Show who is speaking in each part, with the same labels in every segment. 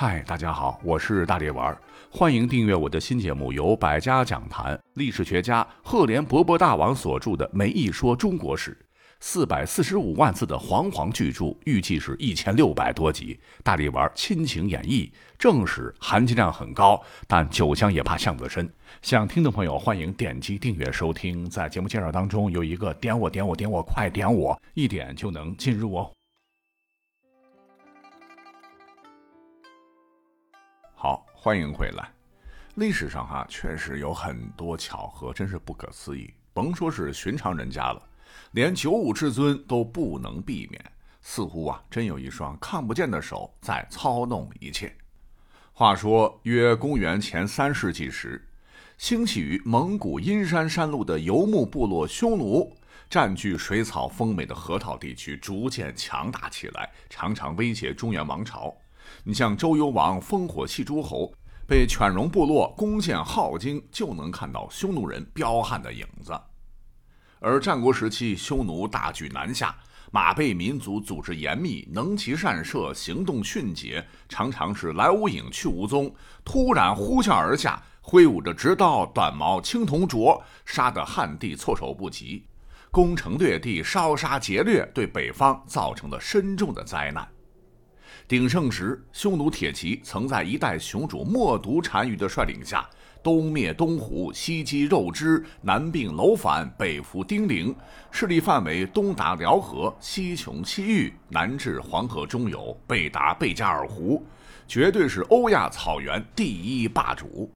Speaker 1: 嗨，大家好，我是大力丸，欢迎订阅我的新节目，由百家讲坛历史学家赫连勃勃大王所著的《梅一说中国史》，四百四十五万字的煌煌巨著，预计是一千六百多集。大力丸亲情演绎，正史含金量很高，但酒香也怕巷子深。想听的朋友欢迎点击订阅收听。在节目介绍当中有一个点我点我点我，快点我，一点就能进入哦。欢迎回来。历史上哈确实有很多巧合，真是不可思议。甭说是寻常人家了，连九五至尊都不能避免。似乎啊，真有一双看不见的手在操弄一切。话说，约公元前三世纪时，兴起于蒙古阴山山路的游牧部落匈奴，占据水草丰美的河套地区，逐渐强大起来，常常威胁中原王朝。你像周幽王烽火戏诸侯，被犬戎部落攻陷镐京，就能看到匈奴人彪悍的影子。而战国时期，匈奴大举南下，马背民族组织严密，能骑善射，行动迅捷，常常是来无影去无踪，突然呼啸而下，挥舞着直刀、短矛、青铜镯，杀得汉地措手不及，攻城略地，烧杀劫掠，对北方造成了深重的灾难。鼎盛时，匈奴铁骑曾在一代雄主冒毒单于的率领下，东灭东胡，西击肉支，南并楼烦，北服丁零，势力范围东达辽河，西穷西域，南至黄河中游，北达贝加尔湖，绝对是欧亚草原第一霸主。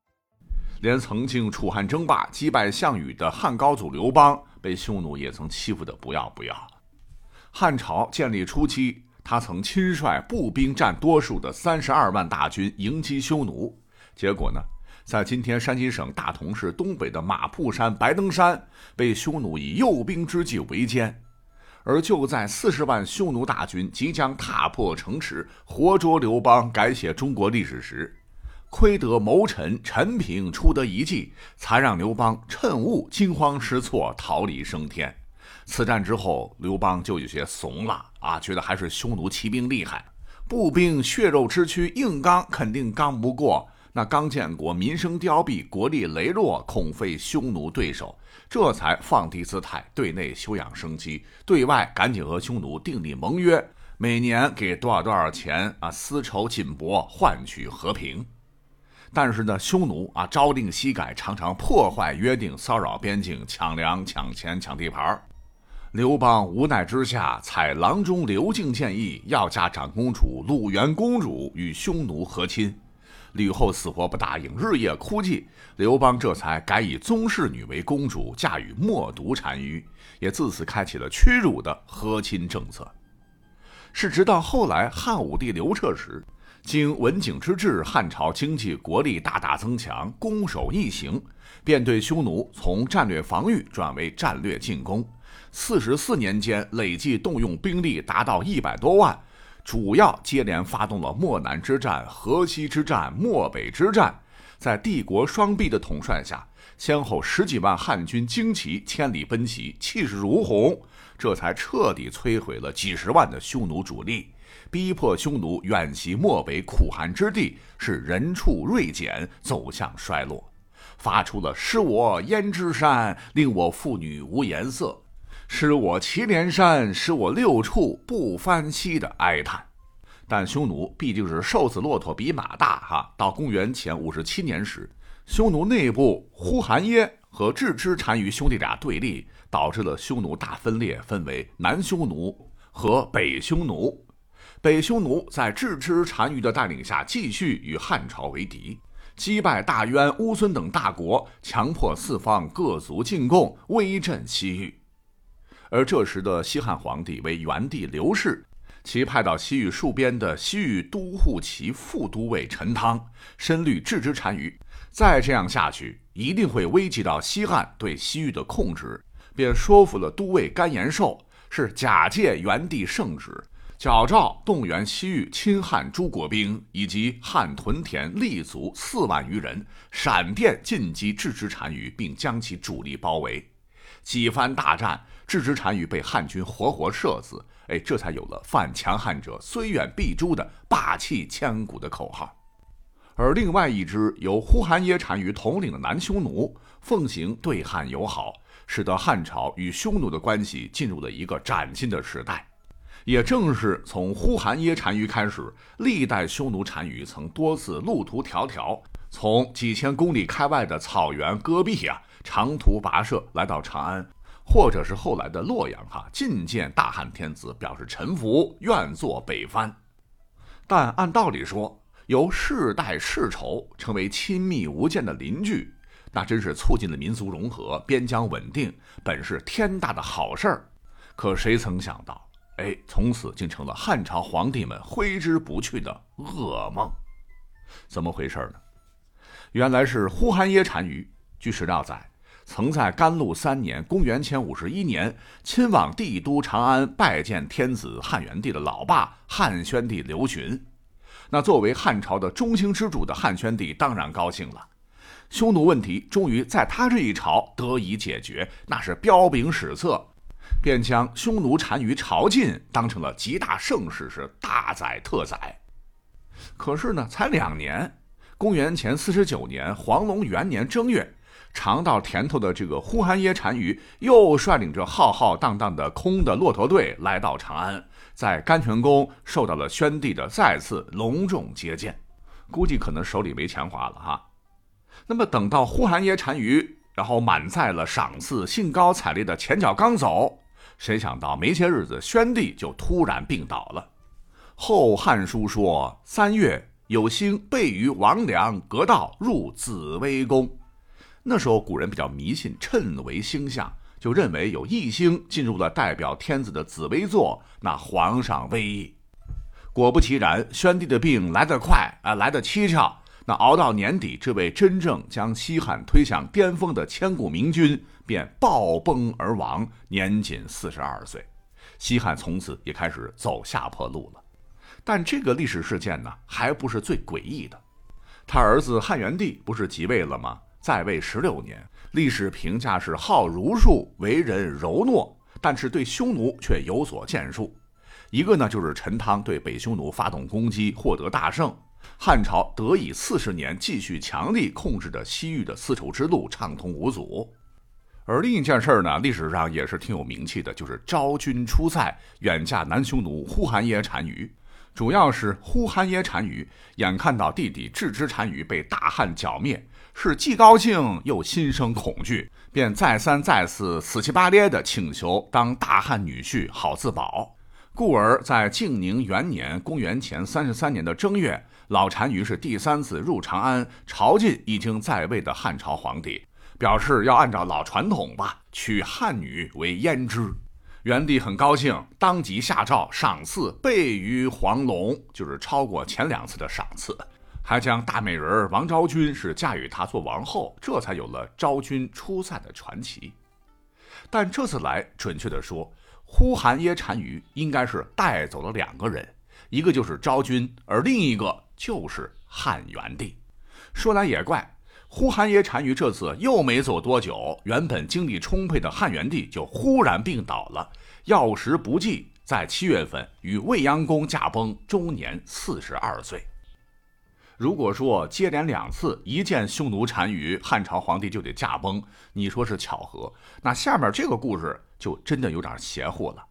Speaker 1: 连曾经楚汉争霸、击败项羽的汉高祖刘邦，被匈奴也曾欺负得不要不要。汉朝建立初期。他曾亲率步兵占多数的三十二万大军迎击匈奴，结果呢，在今天山西省大同市东北的马铺山白登山，被匈奴以诱兵之计围歼。而就在四十万匈奴大军即将踏破城池，活捉刘邦，改写中国历史时，亏得谋臣陈平出得一计，才让刘邦趁误惊慌失措，逃离升天。此战之后，刘邦就有些怂了啊，觉得还是匈奴骑兵厉害，步兵血肉之躯，硬刚肯定刚不过。那刚建国，民生凋敝，国力羸弱，恐非匈奴对手，这才放低姿态，对内休养生息，对外赶紧和匈奴订立盟约，每年给多少多少钱啊，丝绸锦帛换取和平。但是呢，匈奴啊朝令夕改，常常破坏约定，骚扰边境，抢粮、抢钱、抢地盘刘邦无奈之下，采郎中刘敬建议，要嫁长公主鲁元公主与匈奴和亲。吕后死活不答应，日夜哭泣。刘邦这才改以宗室女为公主，嫁与冒毒单于，也自此开启了屈辱的和亲政策。是直到后来汉武帝刘彻时，经文景之治，汉朝经济国力大大增强，攻守易行，便对匈奴从战略防御转为战略进攻。四十四年间，累计动用兵力达到一百多万，主要接连发动了漠南之战、河西之战、漠北之战。在帝国双臂的统帅下，先后十几万汉军旌旗千里奔袭，气势如虹，这才彻底摧毁了几十万的匈奴主力，逼迫匈奴远袭漠北苦寒之地，使人畜锐减，走向衰落，发出了“失我焉支山，令我妇女无颜色”。失我祁连山，失我六畜不翻息的哀叹。但匈奴毕竟是瘦死骆驼比马大哈。到公元前五十七年时，匈奴内部呼韩耶和郅支单于兄弟俩对立，导致了匈奴大分裂，分为南匈奴和北匈奴。北匈奴在郅支单于的带领下，继续与汉朝为敌，击败大渊、乌孙等大国，强迫四方各族进贡，威震西域。而这时的西汉皇帝为元帝刘氏，其派到西域戍边的西域都护旗副都尉陈汤，深虑郅支单于，再这样下去一定会危及到西汉对西域的控制，便说服了都尉甘延寿，是假借元帝圣旨，矫诏动员西域亲汉诸国兵以及汉屯田立足四万余人，闪电进击郅支单于，并将其主力包围。几番大战，郅支单于被汉军活活射死，哎，这才有了“犯强汉者，虽远必诛”的霸气千古的口号。而另外一支由呼韩耶单于统领的南匈奴，奉行对汉友好，使得汉朝与匈奴的关系进入了一个崭新的时代。也正是从呼韩耶单于开始，历代匈奴单于曾多次路途迢迢，从几千公里开外的草原戈壁呀，长途跋涉来到长安，或者是后来的洛阳哈，觐见大汉天子，表示臣服，愿做北藩。但按道理说，由世代世仇成为亲密无间的邻居，那真是促进了民族融合、边疆稳定，本是天大的好事儿。可谁曾想到？哎，从此竟成了汉朝皇帝们挥之不去的噩梦。怎么回事呢？原来是呼韩耶单于，据史料载，曾在甘露三年（公元前五十一年）亲往帝都长安拜见天子汉元帝的老爸汉宣帝刘询。那作为汉朝的中兴之主的汉宣帝当然高兴了，匈奴问题终于在他这一朝得以解决，那是彪炳史册。便将匈奴单于朝觐当成了极大盛事，是大宰特宰。可是呢，才两年，公元前四十九年黄龙元年正月，尝到甜头的这个呼韩耶单于又率领着浩浩荡荡的空的骆驼队来到长安，在甘泉宫受到了宣帝的再次隆重接见，估计可能手里没钱花了哈。那么等到呼韩耶单于然后满载了赏赐、兴高采烈的前脚刚走。谁想到没些日子，宣帝就突然病倒了。《后汉书》说：“三月，有星备于王梁阁道，入紫微宫。”那时候古人比较迷信谶为星象，就认为有异星进入了代表天子的紫微座，那皇上威仪。果不其然，宣帝的病来得快啊，来得蹊跷。那熬到年底，这位真正将西汉推向巅峰的千古明君便暴崩而亡，年仅四十二岁。西汉从此也开始走下坡路了。但这个历史事件呢，还不是最诡异的。他儿子汉元帝不是即位了吗？在位十六年，历史评价是好儒术，为人柔懦，但是对匈奴却有所建树。一个呢，就是陈汤对北匈奴发动攻击，获得大胜。汉朝得以四十年继续强力控制着西域的丝绸之路，畅通无阻。而另一件事呢，历史上也是挺有名气的，就是昭君出塞远嫁南匈奴呼韩邪单于。主要是呼韩耶单于眼看到弟弟郅支单于被大汉剿灭，是既高兴又心生恐惧，便再三再四死乞白咧的请求当大汉女婿，好自保。故而在靖宁元年（公元前三十三年的正月）。老单于是第三次入长安朝觐已经在位的汉朝皇帝，表示要按照老传统吧，娶汉女为胭脂。元帝很高兴，当即下诏赏赐倍于黄龙，就是超过前两次的赏赐，还将大美人王昭君是嫁与他做王后，这才有了昭君出塞的传奇。但这次来，准确的说，呼韩耶单于应该是带走了两个人，一个就是昭君，而另一个。就是汉元帝，说来也怪，呼韩耶单于这次又没走多久，原本精力充沛的汉元帝就忽然病倒了，药食不济，在七月份与未央宫驾崩，终年四十二岁。如果说接连两次一见匈奴单于，汉朝皇帝就得驾崩，你说是巧合？那下面这个故事就真的有点邪乎了。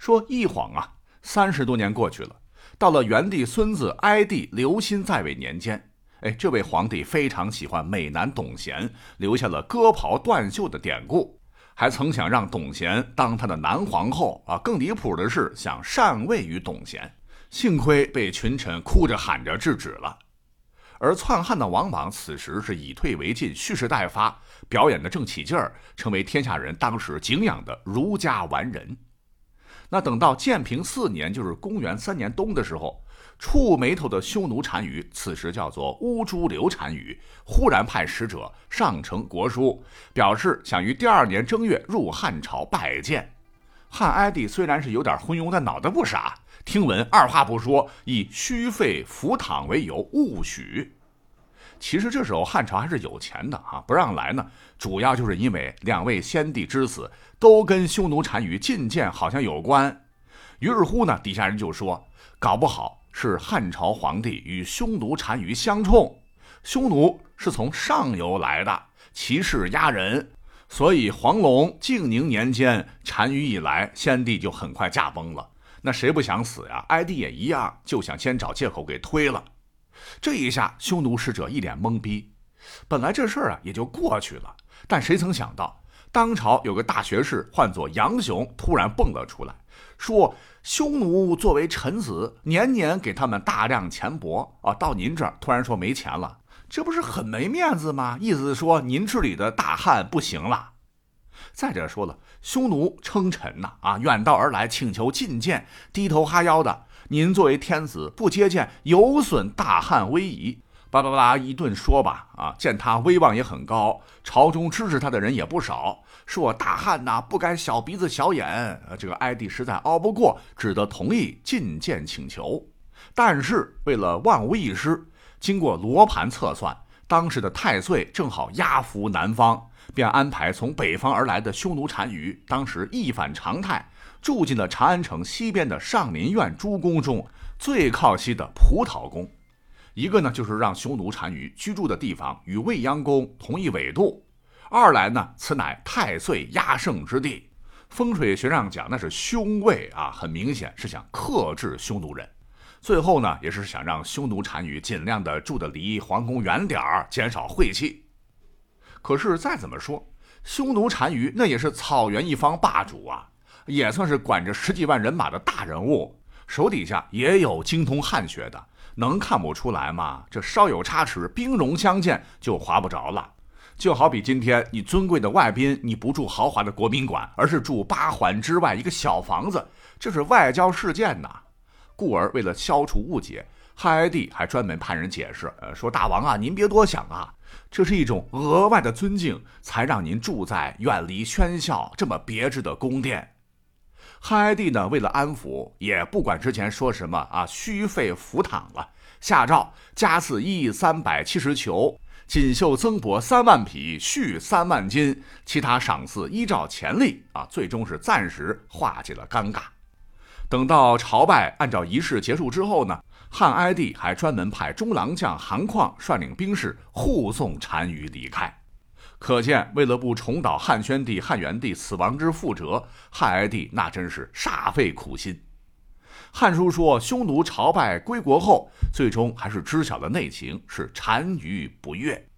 Speaker 1: 说一晃啊，三十多年过去了。到了元帝孙子哀帝刘歆在位年间，哎，这位皇帝非常喜欢美男董贤，留下了割袍断袖的典故，还曾想让董贤当他的男皇后啊。更离谱的是，想禅位于董贤，幸亏被群臣哭着喊着制止了。而篡汉的王莽此时是以退为进，蓄势待发，表演的正起劲儿，成为天下人当时敬仰的儒家完人。那等到建平四年，就是公元三年冬的时候，触眉头的匈奴单于，此时叫做乌珠流单于，忽然派使者上呈国书，表示想于第二年正月入汉朝拜见。汉哀帝虽然是有点昏庸，但脑袋不傻，听闻二话不说，以虚费服躺为由勿许。其实这时候汉朝还是有钱的啊，不让来呢，主要就是因为两位先帝之死都跟匈奴单于觐见好像有关。于是乎呢，底下人就说，搞不好是汉朝皇帝与匈奴单于相冲，匈奴是从上游来的，骑士压人，所以黄龙静宁年间单于一来，先帝就很快驾崩了。那谁不想死呀？哀帝也一样，就想先找借口给推了。这一下，匈奴使者一脸懵逼。本来这事儿啊也就过去了，但谁曾想到，当朝有个大学士，唤作杨雄，突然蹦了出来。说匈奴作为臣子，年年给他们大量钱帛啊，到您这儿突然说没钱了，这不是很没面子吗？意思是说您治理的大汉不行了。再者说了，匈奴称臣呐，啊，远道而来请求觐见，低头哈腰的，您作为天子不接见，有损大汉威仪。巴拉巴拉一顿说吧，啊，见他威望也很高，朝中支持他的人也不少。说我大汉呐，不该小鼻子小眼。这个哀帝实在熬不过，只得同意觐见请求。但是为了万无一失，经过罗盘测算，当时的太岁正好压服南方，便安排从北方而来的匈奴单于，当时一反常态，住进了长安城西边的上林苑诸宫中最靠西的葡萄宫。一个呢，就是让匈奴单于居住的地方与未央宫同一纬度；二来呢，此乃太岁压胜之地，风水学上讲那是凶位啊，很明显是想克制匈奴人。最后呢，也是想让匈奴单于尽量的住的离皇宫远点儿，减少晦气。可是再怎么说，匈奴单于那也是草原一方霸主啊，也算是管着十几万人马的大人物，手底下也有精通汉学的。能看不出来吗？这稍有差池，兵戎相见就划不着了。就好比今天你尊贵的外宾，你不住豪华的国宾馆，而是住八环之外一个小房子，这是外交事件呐。故而为了消除误解，汉哀帝还专门派人解释，呃，说大王啊，您别多想啊，这是一种额外的尊敬，才让您住在远离喧嚣、这么别致的宫殿。汉哀帝呢，为了安抚，也不管之前说什么啊，虚费浮躺了，下诏加赐一三百七十裘，锦绣增帛三万匹，续三万金，其他赏赐依照前例啊，最终是暂时化解了尴尬。等到朝拜按照仪式结束之后呢，汉哀帝还专门派中郎将韩况率领兵士护送单于离开。可见，为了不重蹈汉宣帝、汉元帝死亡之覆辙，汉哀帝那真是煞费苦心。《汉书》说，匈奴朝拜归国后，最终还是知晓了内情，是单于不悦。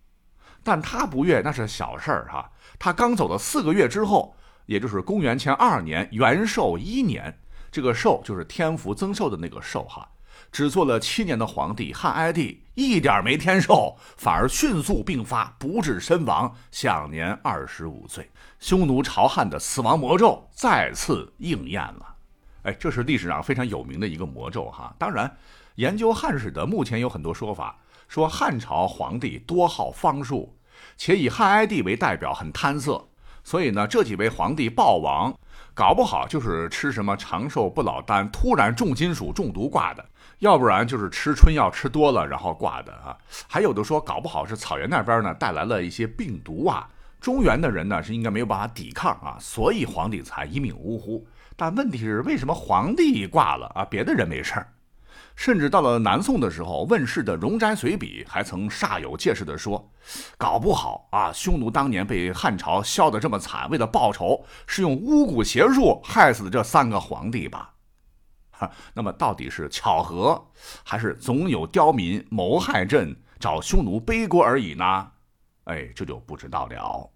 Speaker 1: 但他不悦那是小事儿哈。他刚走了四个月之后，也就是公元前二年元寿一年，这个寿就是天福增寿的那个寿哈。只做了七年的皇帝，汉哀帝一点没添寿，反而迅速病发，不治身亡，享年二十五岁。匈奴朝汉的死亡魔咒再次应验了。哎，这是历史上非常有名的一个魔咒哈。当然，研究汉史的目前有很多说法，说汉朝皇帝多好方术，且以汉哀帝为代表，很贪色，所以呢，这几位皇帝暴亡，搞不好就是吃什么长寿不老丹，突然重金属中毒挂的。要不然就是吃春药吃多了，然后挂的啊。还有的说，搞不好是草原那边呢带来了一些病毒啊。中原的人呢是应该没有办法抵抗啊，所以皇帝才一命呜呼。但问题是，为什么皇帝挂了啊？别的人没事儿。甚至到了南宋的时候，问世的《容斋随笔》还曾煞有介事地说，搞不好啊，匈奴当年被汉朝削得这么惨，为了报仇，是用巫蛊邪术害死的这三个皇帝吧。哈，那么到底是巧合，还是总有刁民谋害朕，找匈奴背锅而已呢？哎，这就不知道了。